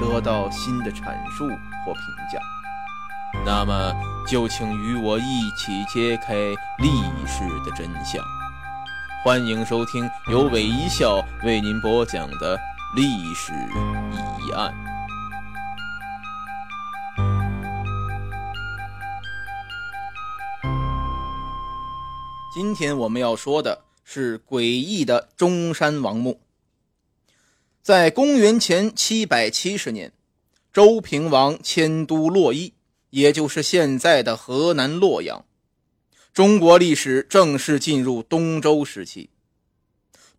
得到新的阐述或评价。那么，就请与我一起揭开历史的真相。欢迎收听由韦一笑为您播讲的历史疑案。今天我们要说的是诡异的中山王墓。在公元前七百七十年，周平王迁都洛邑，也就是现在的河南洛阳。中国历史正式进入东周时期。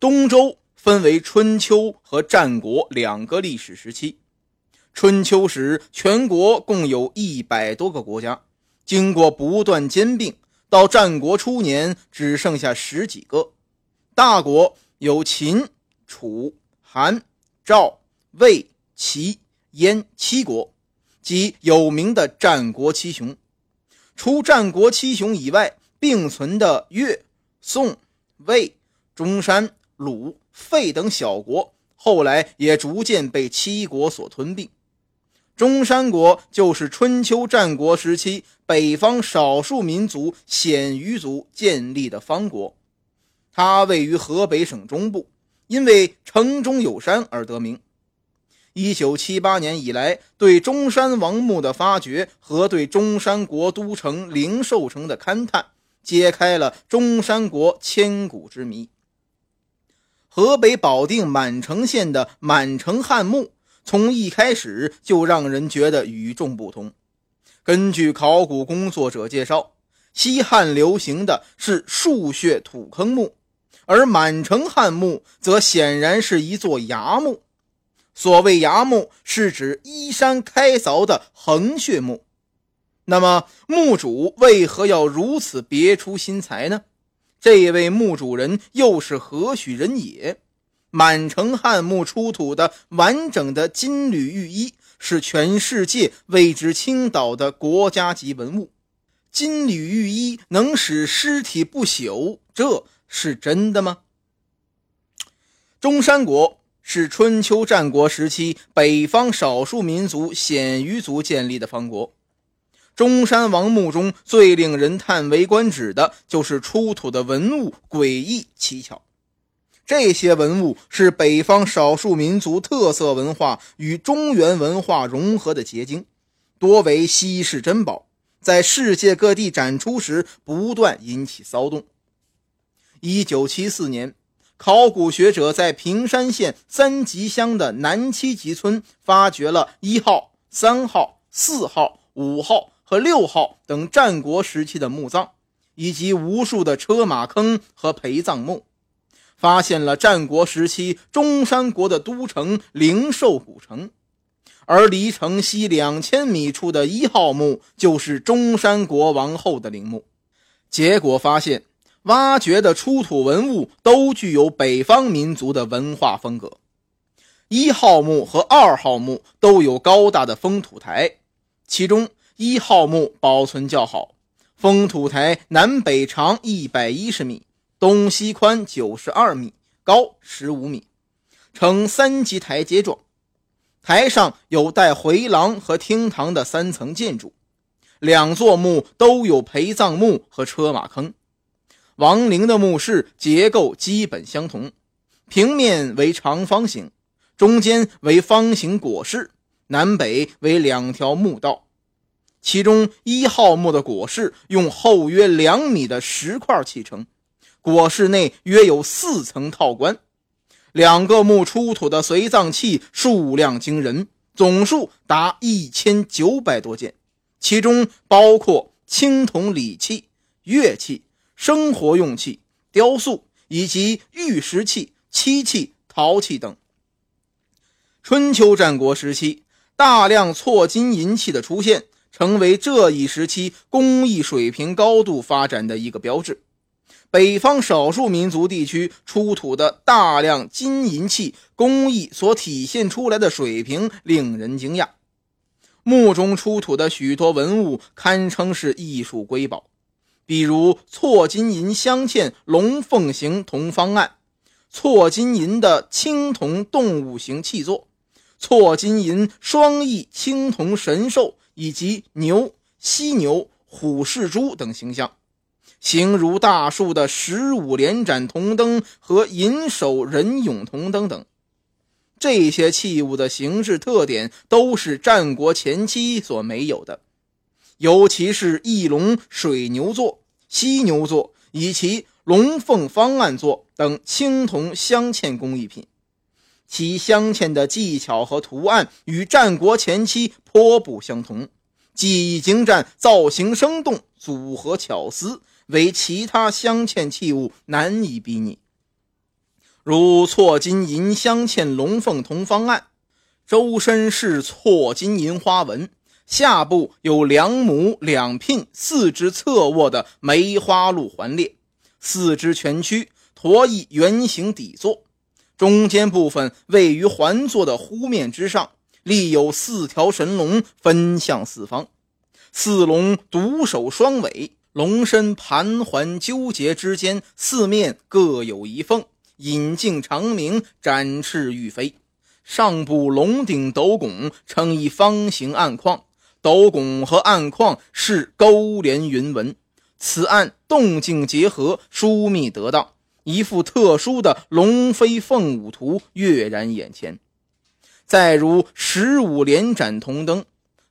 东周分为春秋和战国两个历史时期。春秋时，全国共有一百多个国家，经过不断兼并，到战国初年只剩下十几个。大国有秦、楚、韩。赵、魏、齐、燕七国，即有名的战国七雄。除战国七雄以外，并存的越、宋、魏、中山、鲁、费等小国，后来也逐渐被七国所吞并。中山国就是春秋战国时期北方少数民族鲜于族建立的方国，它位于河北省中部。因为城中有山而得名。一九七八年以来，对中山王墓的发掘和对中山国都城灵寿城的勘探，揭开了中山国千古之谜。河北保定满城县的满城汉墓，从一开始就让人觉得与众不同。根据考古工作者介绍，西汉流行的是树穴土坑墓。而满城汉墓则显然是一座崖墓。所谓崖墓，是指依山开凿的横穴墓。那么，墓主为何要如此别出心裁呢？这位墓主人又是何许人也？满城汉墓出土的完整的金缕玉衣，是全世界为之倾倒的国家级文物。金缕玉衣能使尸体不朽，这。是真的吗？中山国是春秋战国时期北方少数民族鲜于族建立的方国。中山王墓中最令人叹为观止的就是出土的文物诡异蹊跷。这些文物是北方少数民族特色文化与中原文化融合的结晶，多为稀世珍宝，在世界各地展出时不断引起骚动。一九七四年，考古学者在平山县三吉乡的南七集村发掘了一号、三号、四号、五号和六号等战国时期的墓葬，以及无数的车马坑和陪葬墓，发现了战国时期中山国的都城灵寿古城，而离城西两千米处的一号墓就是中山国王后的陵墓。结果发现。挖掘的出土文物都具有北方民族的文化风格。一号墓和二号墓都有高大的封土台，其中一号墓保存较好，封土台南北长一百一十米，东西宽九十二米，高十五米，呈三级台阶状。台上有带回廊和厅堂的三层建筑，两座墓都有陪葬墓和车马坑。王陵的墓室结构基本相同，平面为长方形，中间为方形椁室，南北为两条墓道。其中一号墓的椁室用厚约两米的石块砌成，椁室内约有四层套棺。两个墓出土的随葬器数量惊人，总数达一千九百多件，其中包括青铜礼器、乐器、生活用器、雕塑以及玉石器、漆器、陶器等。春秋战国时期，大量错金银器的出现。成为这一时期工艺水平高度发展的一个标志。北方少数民族地区出土的大量金银器工艺所体现出来的水平令人惊讶。墓中出土的许多文物堪称是艺术瑰宝，比如错金银镶嵌龙凤形铜方案、错金银的青铜动物形器座、错金银双翼青铜神兽。以及牛、犀牛、虎视猪等形象，形如大树的十五连盏铜灯和银手人俑铜灯等，这些器物的形式特点都是战国前期所没有的，尤其是翼龙水牛座、犀牛座以及龙凤方案座等青铜镶嵌工艺品，其镶嵌的技巧和图案与战国前期。颇不相同，技艺精湛，造型生动，组合巧思，为其他镶嵌器物难以比拟。如错金银镶嵌龙凤铜方案，周身是错金银花纹，下部有两母两聘四只侧卧的梅花鹿环列，四肢蜷曲，驼翼圆形底座，中间部分位于环座的弧面之上。立有四条神龙，分向四方。四龙独守双尾，龙身盘环纠结之间，四面各有一凤，引颈长鸣，展翅欲飞。上部龙顶斗拱呈一方形暗框，斗拱和暗框是勾连云纹，此案动静结合，疏密得当，一幅特殊的龙飞凤舞图跃然眼前。再如十五连盏铜灯，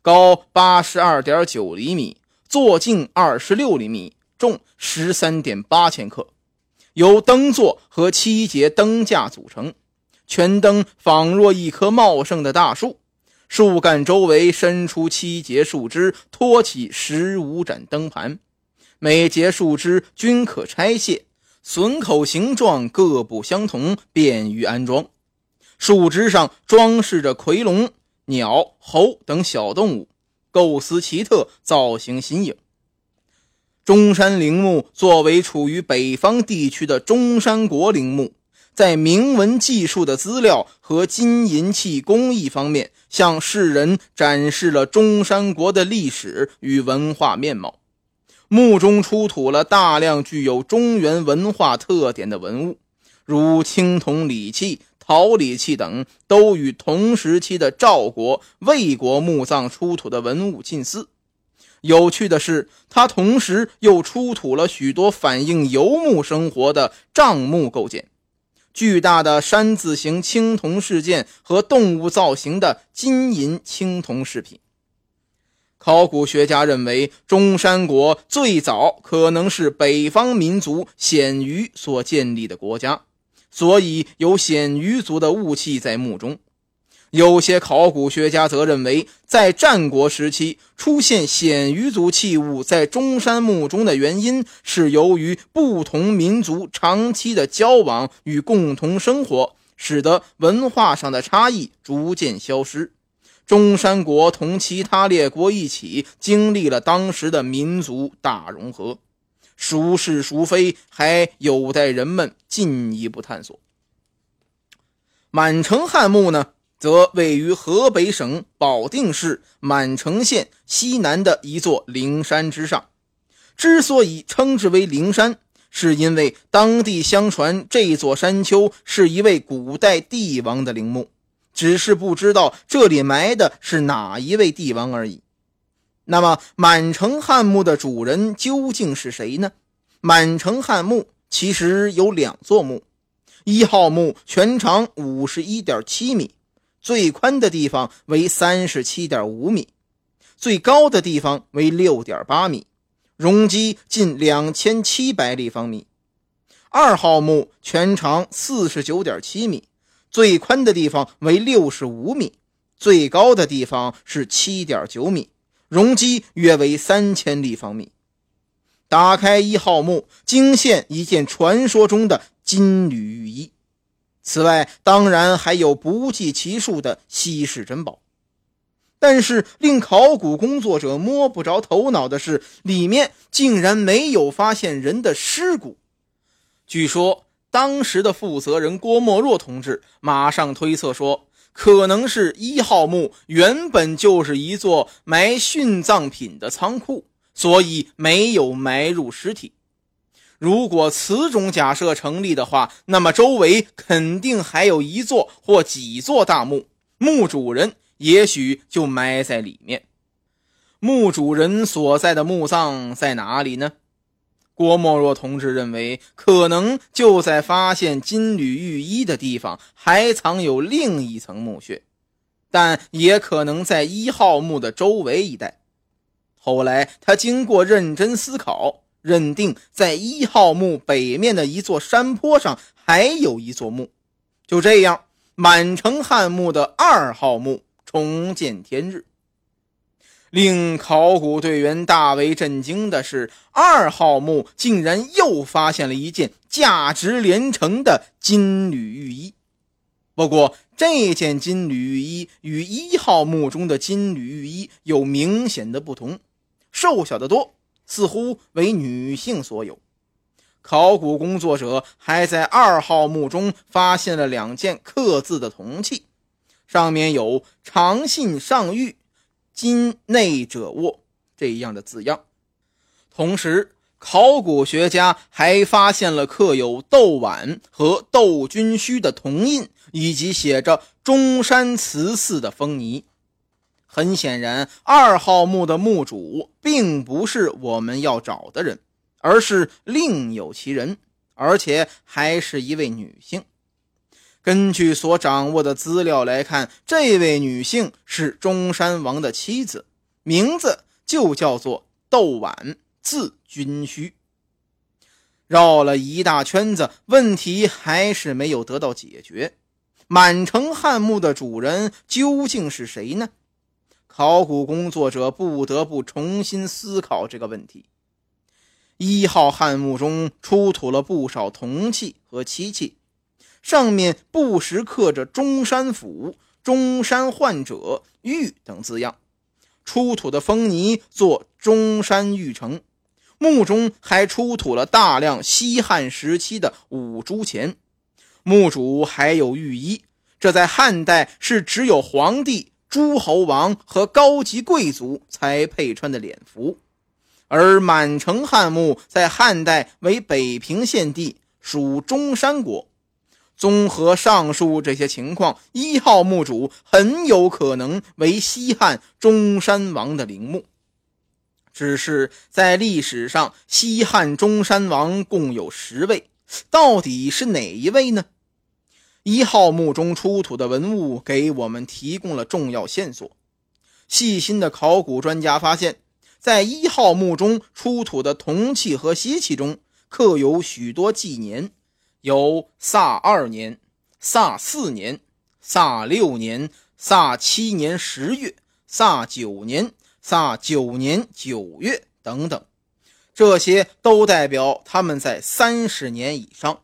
高八十二点九厘米，座径二十六厘米，重十三点八千克，由灯座和七节灯架组成。全灯仿若一棵茂盛的大树，树干周围伸出七节树枝，托起十五盏灯盘，每节树枝均可拆卸，榫口形状各不相同，便于安装。树枝上装饰着夔龙、鸟、猴等小动物，构思奇特，造型新颖。中山陵墓作为处于北方地区的中山国陵墓，在铭文技术的资料和金银器工艺方面，向世人展示了中山国的历史与文化面貌。墓中出土了大量具有中原文化特点的文物，如青铜礼器。陶礼器等都与同时期的赵国、魏国墓葬出土的文物近似。有趣的是，它同时又出土了许多反映游牧生活的帐幕构件、巨大的山字形青铜饰件和动物造型的金银青铜饰品。考古学家认为，中山国最早可能是北方民族鲜鱼所建立的国家。所以有鲜鱼族的雾器在墓中，有些考古学家则认为，在战国时期出现鲜鱼族器物在中山墓中的原因是由于不同民族长期的交往与共同生活，使得文化上的差异逐渐消失。中山国同其他列国一起经历了当时的民族大融合。孰是孰非，还有待人们进一步探索。满城汉墓呢，则位于河北省保定市满城县西南的一座灵山之上。之所以称之为灵山，是因为当地相传这座山丘是一位古代帝王的陵墓，只是不知道这里埋的是哪一位帝王而已。那么，满城汉墓的主人究竟是谁呢？满城汉墓其实有两座墓，一号墓全长五十一点七米，最宽的地方为三十七点五米。最高的地方为六点八米，容积近两千七百立方米。二号墓全长四十九点七米，最宽的地方为六十五米，最高的地方是七点九米，容积约为三千立方米。打开一号墓，惊现一件传说中的金缕玉衣。此外，当然还有不计其数的稀世珍宝，但是令考古工作者摸不着头脑的是，里面竟然没有发现人的尸骨。据说，当时的负责人郭沫若同志马上推测说，可能是一号墓原本就是一座埋殉葬品的仓库，所以没有埋入尸体。如果此种假设成立的话，那么周围肯定还有一座或几座大墓，墓主人也许就埋在里面。墓主人所在的墓葬在哪里呢？郭沫若同志认为，可能就在发现金缕玉衣的地方还藏有另一层墓穴，但也可能在一号墓的周围一带。后来，他经过认真思考。认定在一号墓北面的一座山坡上还有一座墓，就这样，满城汉墓的二号墓重见天日。令考古队员大为震惊的是，二号墓竟然又发现了一件价值连城的金缕玉衣。不过，这件金缕玉衣与一号墓中的金缕玉衣有明显的不同，瘦小得多。似乎为女性所有。考古工作者还在二号墓中发现了两件刻字的铜器，上面有“长信上玉，今内者卧”这样的字样。同时，考古学家还发现了刻有窦碗和窦君虚的铜印，以及写着“中山祠寺”的封泥。很显然，二号墓的墓主并不是我们要找的人，而是另有其人，而且还是一位女性。根据所掌握的资料来看，这位女性是中山王的妻子，名字就叫做窦婉，字君虚。绕了一大圈子，问题还是没有得到解决：满城汉墓的主人究竟是谁呢？考古工作者不得不重新思考这个问题。一号汉墓中出土了不少铜器和漆器，上面不时刻着“中山府”“中山患者”“玉”等字样。出土的封泥做中山玉城。墓中还出土了大量西汉时期的五铢钱。墓主还有御衣，这在汉代是只有皇帝。诸侯王和高级贵族才配穿的脸服，而满城汉墓在汉代为北平县地，属中山国。综合上述这些情况，一号墓主很有可能为西汉中山王的陵墓。只是在历史上，西汉中山王共有十位，到底是哪一位呢？一号墓中出土的文物给我们提供了重要线索。细心的考古专家发现，在一号墓中出土的铜器和锡器中刻有许多纪年，有萨二年、萨四年、萨六年、萨七年十月、萨九年、萨九年九月等等，这些都代表他们在三十年以上。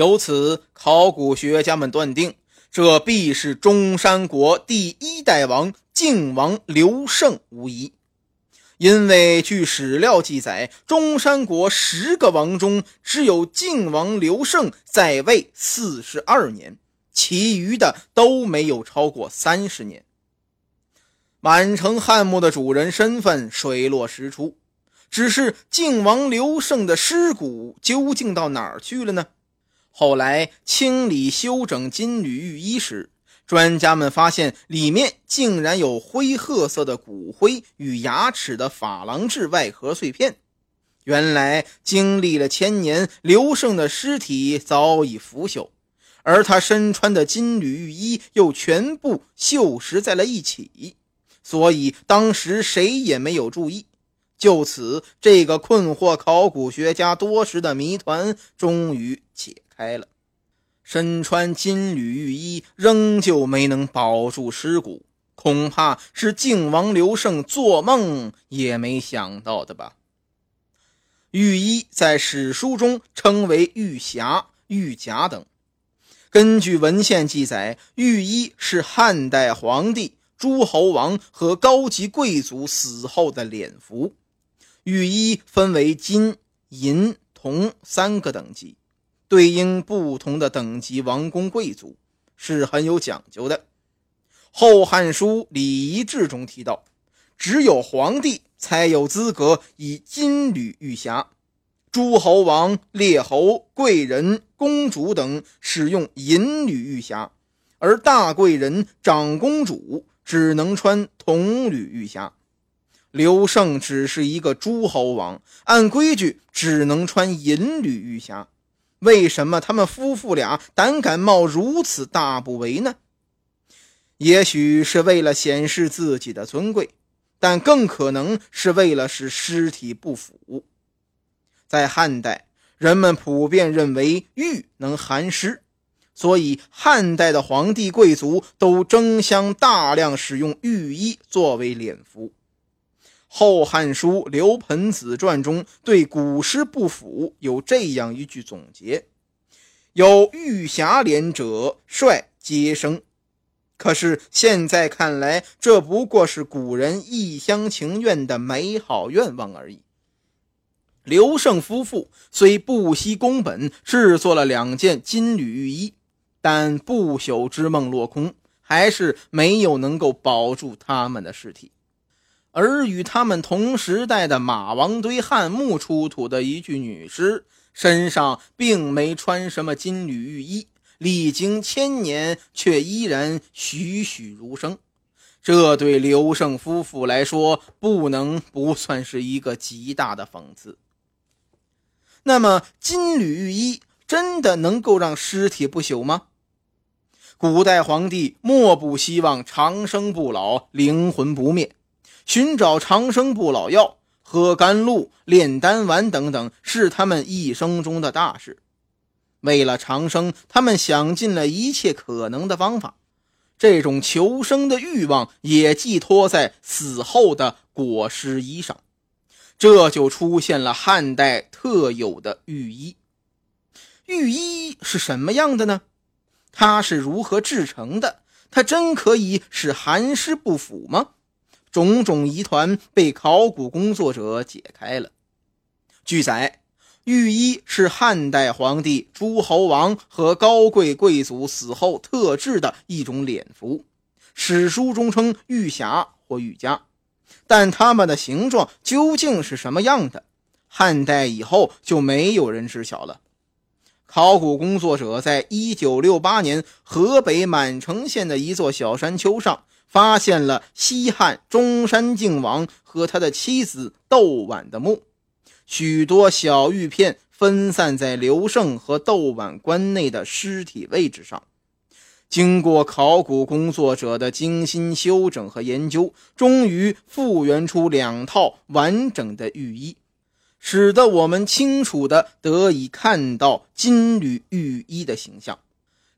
由此，考古学家们断定，这必是中山国第一代王靖王刘胜无疑。因为据史料记载，中山国十个王中，只有靖王刘胜在位四十二年，其余的都没有超过三十年。满城汉墓的主人身份水落石出，只是靖王刘胜的尸骨究竟到哪儿去了呢？后来清理修整金缕玉衣时，专家们发现里面竟然有灰褐色的骨灰与牙齿的珐琅质外壳碎片。原来经历了千年，刘胜的尸体早已腐朽，而他身穿的金缕玉衣又全部锈蚀在了一起，所以当时谁也没有注意。就此，这个困惑考古学家多时的谜团终于解开了。身穿金缕玉衣，仍旧没能保住尸骨，恐怕是靖王刘胜做梦也没想到的吧。玉衣在史书中称为玉匣、玉甲等。根据文献记载，玉衣是汉代皇帝、诸侯王和高级贵族死后的殓服。玉衣分为金、银、铜三个等级，对应不同的等级王公贵族，是很有讲究的。《后汉书·礼仪志》中提到，只有皇帝才有资格以金缕玉匣，诸侯王、列侯、贵人、公主等使用银缕玉匣，而大贵人、长公主只能穿铜缕玉匣。刘胜只是一个诸侯王，按规矩只能穿银缕玉匣。为什么他们夫妇俩胆敢冒如此大不韪呢？也许是为了显示自己的尊贵，但更可能是为了使尸体不腐。在汉代，人们普遍认为玉能寒湿，所以汉代的皇帝贵族都争相大量使用玉衣作为殓服。《后汉书·刘盆子传》中对古尸不腐有这样一句总结：“有玉匣连者，帅皆生。”可是现在看来，这不过是古人一厢情愿的美好愿望而已。刘胜夫妇虽不惜工本制作了两件金缕玉衣，但不朽之梦落空，还是没有能够保住他们的尸体。而与他们同时代的马王堆汉墓出土的一具女尸，身上并没穿什么金缕玉衣，历经千年却依然栩栩如生。这对刘胜夫妇来说，不能不算是一个极大的讽刺。那么，金缕玉衣真的能够让尸体不朽吗？古代皇帝莫不希望长生不老，灵魂不灭。寻找长生不老药、喝甘露、炼丹丸等等，是他们一生中的大事。为了长生，他们想尽了一切可能的方法。这种求生的欲望也寄托在死后的裹尸衣上，这就出现了汉代特有的玉衣。玉衣是什么样的呢？它是如何制成的？它真可以使寒湿不腐吗？种种疑团被考古工作者解开了。据载，玉衣是汉代皇帝、诸侯王和高贵贵族死后特制的一种殓服，史书中称玉匣或玉枷，但它们的形状究竟是什么样的，汉代以后就没有人知晓了。考古工作者在一九六八年河北满城县的一座小山丘上。发现了西汉中山靖王和他的妻子窦婉的墓，许多小玉片分散在刘胜和窦婉棺内的尸体位置上。经过考古工作者的精心修整和研究，终于复原出两套完整的玉衣，使得我们清楚地得以看到金缕玉衣的形象。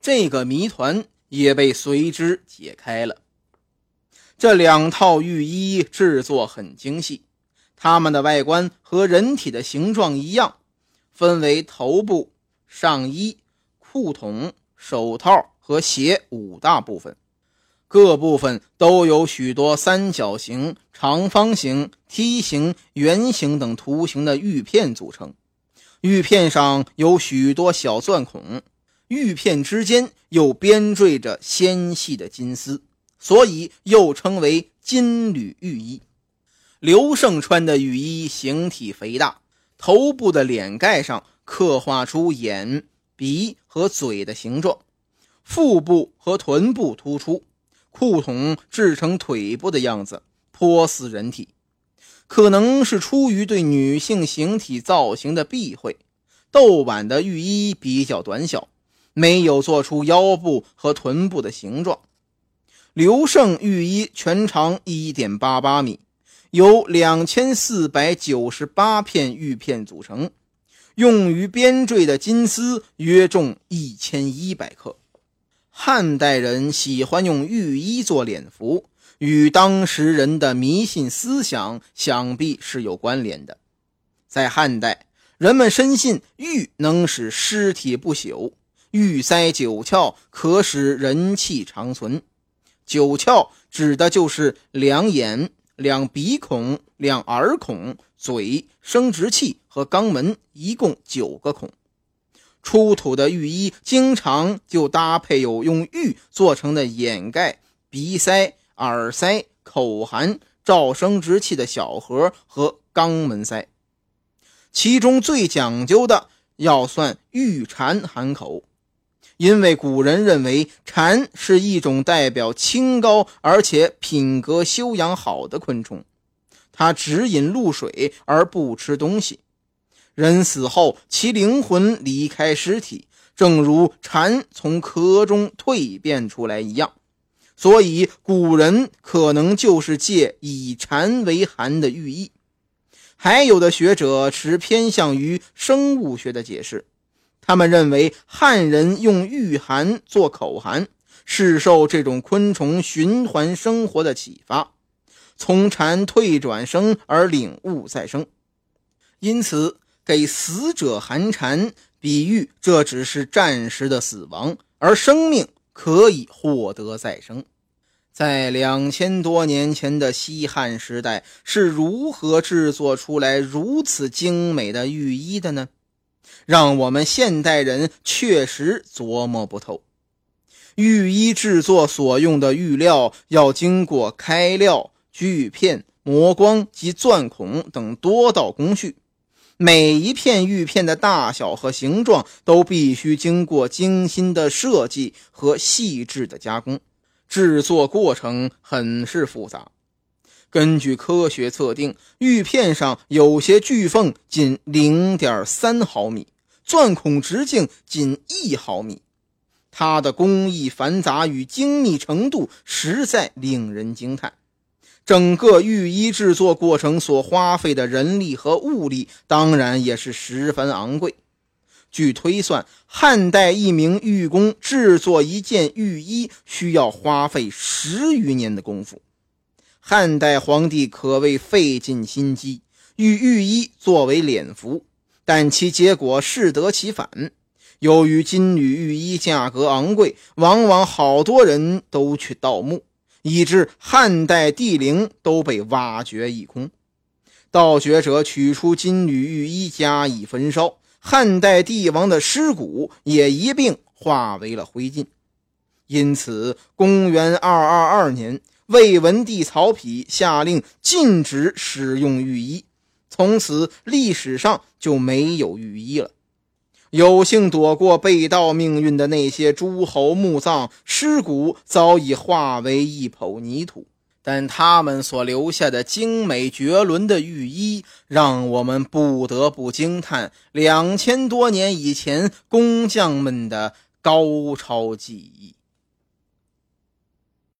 这个谜团也被随之解开了。这两套玉衣制作很精细，它们的外观和人体的形状一样，分为头部、上衣、裤筒、手套和鞋五大部分，各部分都有许多三角形、长方形、梯形、圆形等图形的玉片组成，玉片上有许多小钻孔，玉片之间又编缀着纤细的金丝。所以又称为金缕玉衣。刘胜穿的玉衣形体肥大，头部的脸盖上刻画出眼、鼻和嘴的形状，腹部和臀部突出，裤筒制成腿部的样子，颇似人体。可能是出于对女性形体造型的避讳，窦婉的玉衣比较短小，没有做出腰部和臀部的形状。刘胜御衣全长一点八八米，由两千四百九十八片玉片组成，用于编缀的金丝约重一千一百克。汉代人喜欢用玉衣做脸服，与当时人的迷信思想想必是有关联的。在汉代，人们深信玉能使尸体不朽。玉塞九窍，可使人气长存。九窍指的就是两眼、两鼻孔、两耳孔、嘴、生殖器和肛门，一共九个孔。出土的玉衣经常就搭配有用玉做成的眼盖、鼻塞、耳塞、口含照生殖器的小盒和肛门塞，其中最讲究的要算玉蝉含口。因为古人认为蝉是一种代表清高而且品格修养好的昆虫，它只饮露水而不吃东西。人死后，其灵魂离开尸体，正如蝉从壳中蜕变出来一样，所以古人可能就是借以蝉为寒的寓意。还有的学者持偏向于生物学的解释。他们认为汉人用御寒做口寒，是受这种昆虫循环生活的启发，从蝉退转生而领悟再生，因此给死者寒蝉，比喻这只是暂时的死亡，而生命可以获得再生。在两千多年前的西汉时代，是如何制作出来如此精美的御衣的呢？让我们现代人确实琢磨不透，玉衣制作所用的玉料要经过开料、锯片、磨光及钻孔等多道工序，每一片玉片的大小和形状都必须经过精心的设计和细致的加工，制作过程很是复杂。根据科学测定，玉片上有些锯缝仅零点三毫米。钻孔直径仅一毫米，它的工艺繁杂与精密程度实在令人惊叹。整个御衣制作过程所花费的人力和物力，当然也是十分昂贵。据推算，汉代一名玉工制作一件御衣需要花费十余年的功夫。汉代皇帝可谓费尽心机，与御衣作为脸服。但其结果适得其反。由于金缕玉衣价格昂贵，往往好多人都去盗墓，以致汉代帝陵都被挖掘一空。盗掘者取出金缕玉衣加以焚烧，汉代帝王的尸骨也一并化为了灰烬。因此，公元二二二年，魏文帝曹丕下令禁止使用玉衣。从此，历史上就没有御医了。有幸躲过被盗命运的那些诸侯墓葬尸骨，早已化为一抔泥土。但他们所留下的精美绝伦的御衣，让我们不得不惊叹两千多年以前工匠们的高超技艺。